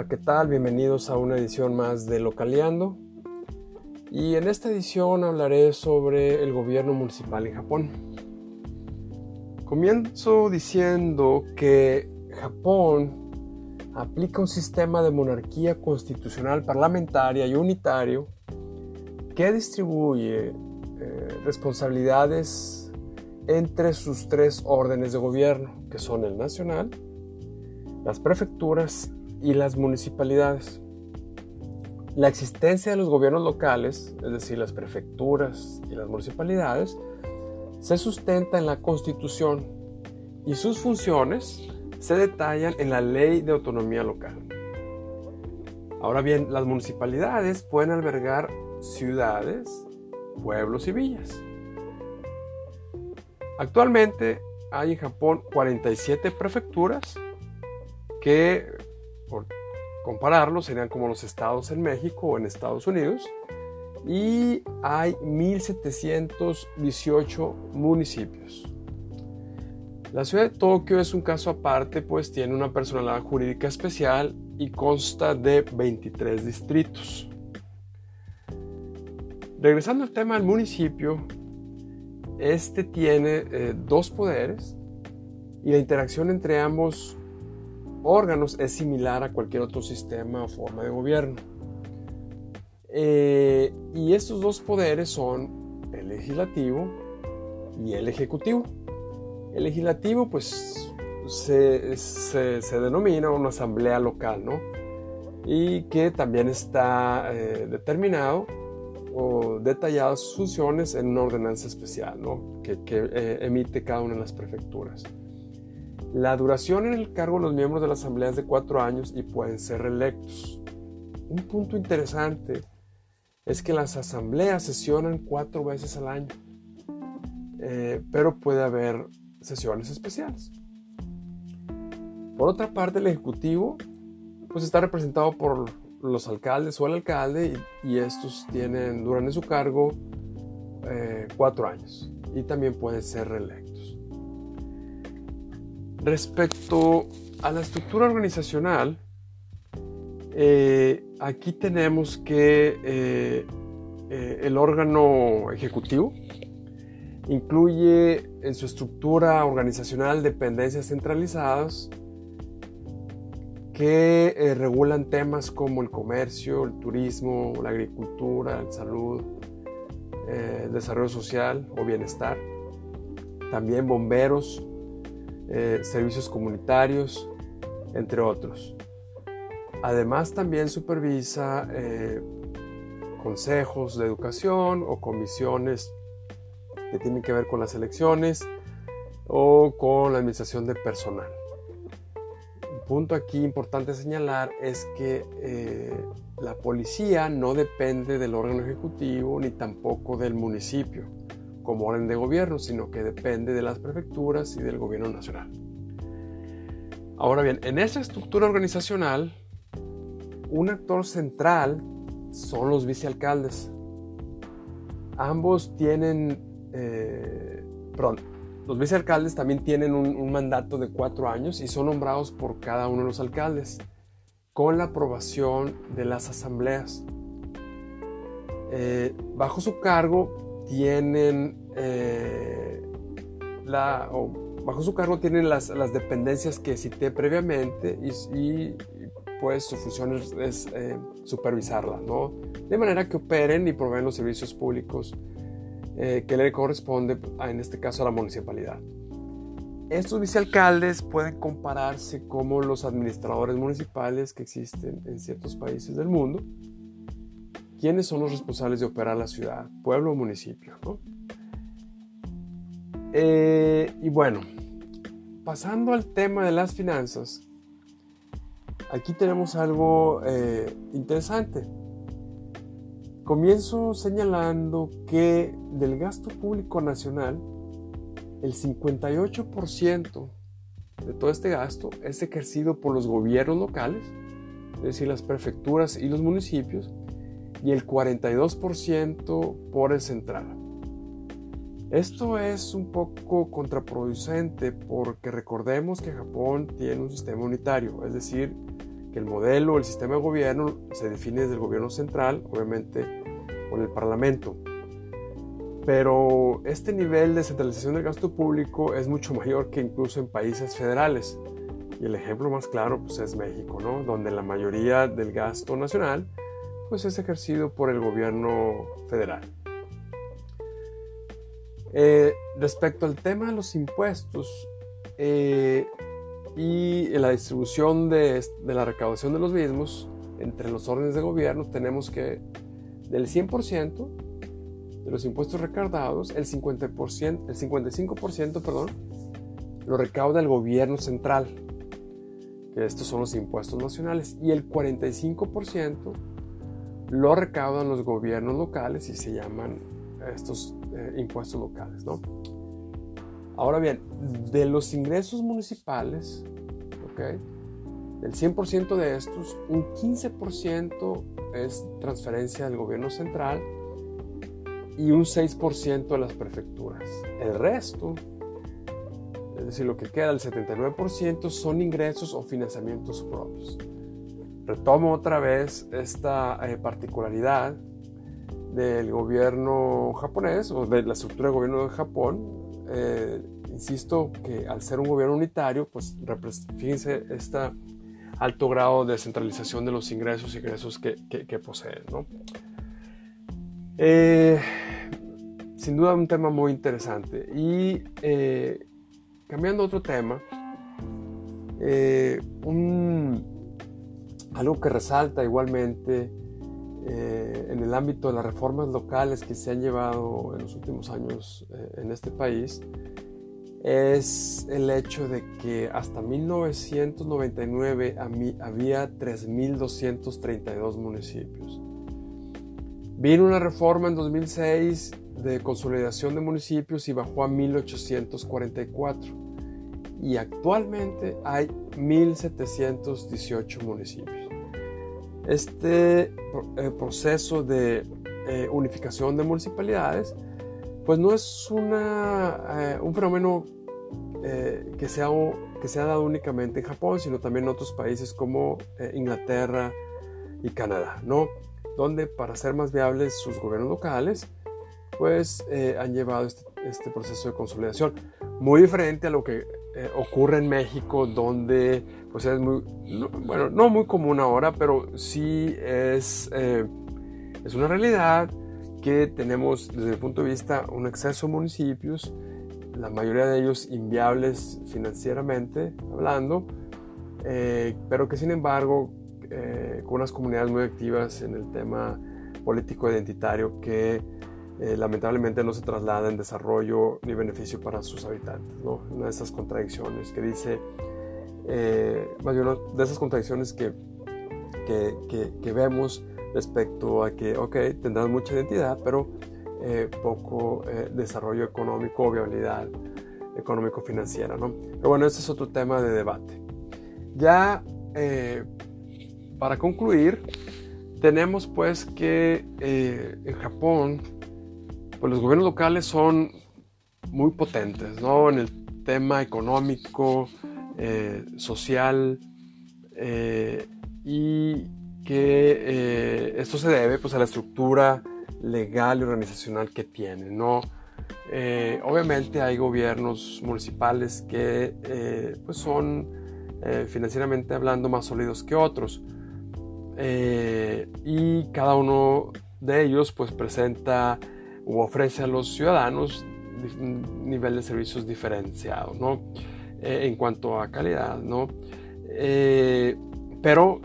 Hola, ¿qué tal? Bienvenidos a una edición más de Localeando. Y en esta edición hablaré sobre el gobierno municipal en Japón. Comienzo diciendo que Japón aplica un sistema de monarquía constitucional parlamentaria y unitario que distribuye eh, responsabilidades entre sus tres órdenes de gobierno, que son el nacional, las prefecturas y las municipalidades. La existencia de los gobiernos locales, es decir, las prefecturas y las municipalidades, se sustenta en la Constitución y sus funciones se detallan en la Ley de Autonomía Local. Ahora bien, las municipalidades pueden albergar ciudades, pueblos y villas. Actualmente hay en Japón 47 prefecturas que por compararlo, serían como los estados en México o en Estados Unidos. Y hay 1.718 municipios. La ciudad de Tokio es un caso aparte, pues tiene una personalidad jurídica especial y consta de 23 distritos. Regresando al tema del municipio, este tiene eh, dos poderes y la interacción entre ambos órganos es similar a cualquier otro sistema o forma de gobierno. Eh, y estos dos poderes son el legislativo y el ejecutivo. El legislativo pues se, denomina una asamblea local, ¿no? Y que también está eh, determinado o detallado sus funciones en una ordenanza especial, ¿no? Que, eh, emite cada una de las prefecturas. La duración en el cargo de los miembros de la asamblea es de cuatro años y pueden ser reelectos. Un punto interesante es que las asambleas sesionan cuatro veces al año, eh, pero puede haber sesiones especiales. Por otra parte, el ejecutivo pues está representado por los alcaldes o el alcalde y, estos tienen, duran en su cargo eh, cuatro años y también pueden ser reelectos. Respecto a la estructura organizacional, eh, aquí tenemos que eh, eh, el órgano ejecutivo incluye en su estructura organizacional dependencias centralizadas que regulan temas como el comercio, el turismo, la agricultura, la salud, el desarrollo social o bienestar. También bomberos, eh, servicios comunitarios, entre otros. Además también supervisa eh, consejos de educación o comisiones que tienen que ver con las elecciones o con la administración de personal. Un punto aquí importante señalar es que eh, la policía no depende del órgano ejecutivo ni tampoco del municipio como orden de gobierno, sino que depende de las prefecturas y del gobierno nacional. Ahora bien, en esta estructura organizacional, un actor central son los vicealcaldes. Ambos tienen, eh, perdón, los vicealcaldes también tienen un, mandato de cuatro años y son nombrados por cada uno de los alcaldes, con la aprobación de las asambleas. Eh, bajo su cargo tienen eh, la, bajo su cargo tienen las, dependencias que cité previamente y, pues su función es, eh, supervisarla, ¿no? De manera que operen y proveen los servicios públicos eh, que le corresponde, en este caso, a la municipalidad. Estos vicealcaldes pueden compararse como los administradores municipales que existen en ciertos países del mundo quiénes son los responsables de operar la ciudad, pueblo o municipio. Eh, y bueno, pasando al tema de las finanzas, aquí tenemos algo eh, interesante. Comienzo señalando que del gasto público nacional, el 58% de todo este gasto es ejercido por los gobiernos locales, es decir, las prefecturas y los municipios, y el 42% por el central. Esto es un poco contraproducente porque recordemos que Japón tiene un sistema unitario, es decir, que el modelo, el sistema de gobierno se define desde el gobierno central, obviamente con el Parlamento. Pero este nivel de centralización del gasto público es mucho mayor que incluso en países federales. Y el ejemplo más claro pues, es México, ¿no? donde la mayoría del gasto nacional pues, es ejercido por el gobierno federal. Eh, respecto al tema de los impuestos eh, y la distribución de, de, la recaudación de los mismos entre los órdenes de gobierno, tenemos que del 100% de los impuestos recaudados, el, 50%, el 55% perdón, lo recauda el gobierno central, que estos son los impuestos nacionales, y el 45% lo recaudan los gobiernos locales y se llaman estos eh, impuestos locales. ¿no? Ahora bien, de los ingresos municipales, ¿okay? del 100% de estos, un 15% es transferencia del gobierno central y un 6% de las prefecturas. El resto, es decir, lo que queda, el 79%, son ingresos o financiamientos propios. Retomo otra vez esta eh, particularidad del gobierno japonés o de la estructura de gobierno de Japón. Eh, insisto que al ser un gobierno unitario, pues fíjense este alto grado de centralización de los ingresos y ingresos que, que, poseen. ¿no? Eh, sin duda un tema muy interesante. Y cambiando a otro tema, un algo que resalta igualmente eh, en el ámbito de las reformas locales que se han llevado en los últimos años eh, en este país es el hecho de que hasta 1999 había 3.232 municipios. Vino una reforma en 2006 de consolidación de municipios y bajó a 1.844 y actualmente hay 1.718 municipios. Este eh, proceso de eh, unificación de municipalidades, pues no es eh, un fenómeno que, se ha, que se ha dado únicamente en Japón, sino también en otros países como Inglaterra y Canadá, ¿no? Donde para ser más viables sus gobiernos locales, pues han llevado este, este, proceso de consolidación. Muy diferente a lo que ocurre en México, donde pues es muy, bueno, no muy común ahora, pero sí es, eh, es una realidad que tenemos desde el punto de vista un exceso de municipios, la mayoría de ellos inviables financieramente hablando, eh, pero que sin embargo eh, con unas comunidades muy activas en el tema político identitario que lamentablemente no se traslada en desarrollo ni beneficio para sus habitantes. ¿no? Una de esas contradicciones que dice eh, más bien de esas contradicciones que, que, que, vemos respecto a que, ok, tendrán mucha identidad, pero eh, poco eh, desarrollo económico o viabilidad económico-financiera, ¿no? Pero bueno, este es otro tema de debate. Ya para concluir, tenemos pues que en Japón, pues los gobiernos locales son muy potentes, ¿no? En el tema económico, eh, social eh, y que eh, esto se debe pues, a la estructura legal y organizacional que tiene. ¿no? obviamente hay gobiernos municipales que pues son financieramente hablando más sólidos que otros y cada uno de ellos pues presenta u ofrece a los ciudadanos un nivel de servicios diferenciado, ¿no? Eh, en cuanto a calidad, ¿no? Eh, pero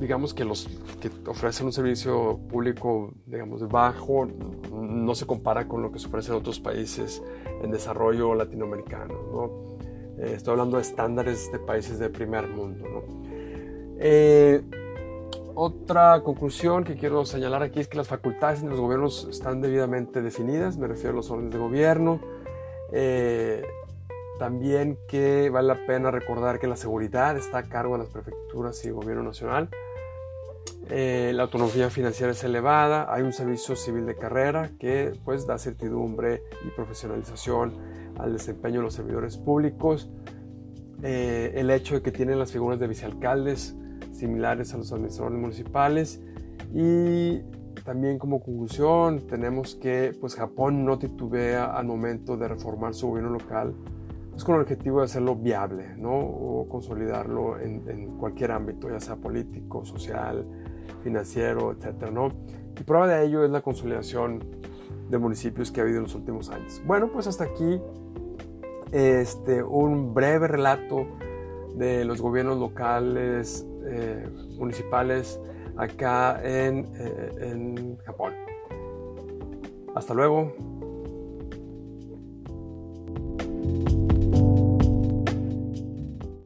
digamos que los que ofrecen un servicio público, digamos, bajo, no se compara con lo que se ofrece en otros países en desarrollo latinoamericano, ¿no? Eh, estoy hablando de estándares de países de primer mundo, ¿no? Otra conclusión que quiero señalar aquí es que las facultades de los gobiernos están debidamente definidas, me refiero a los órdenes de gobierno, también que vale la pena recordar que la seguridad está a cargo de las prefecturas y gobierno nacional. Eh, la autonomía financiera es elevada, hay un servicio civil de carrera que pues da certidumbre y profesionalización al desempeño de los servidores públicos. Eh, el hecho de que tienen las figuras de vicealcaldes similares a los administradores municipales y también como conclusión tenemos que pues Japón no titubea al momento de reformar su gobierno local pues, con el objetivo de hacerlo viable ¿no? o consolidarlo en, en, cualquier ámbito, ya sea político, social, financiero, etc. ¿no? Y prueba de ello es la consolidación de municipios que ha habido en los últimos años. Bueno, pues hasta aquí este, un breve relato de los gobiernos locales, eh, municipales, acá en, eh, en Japón. Hasta luego.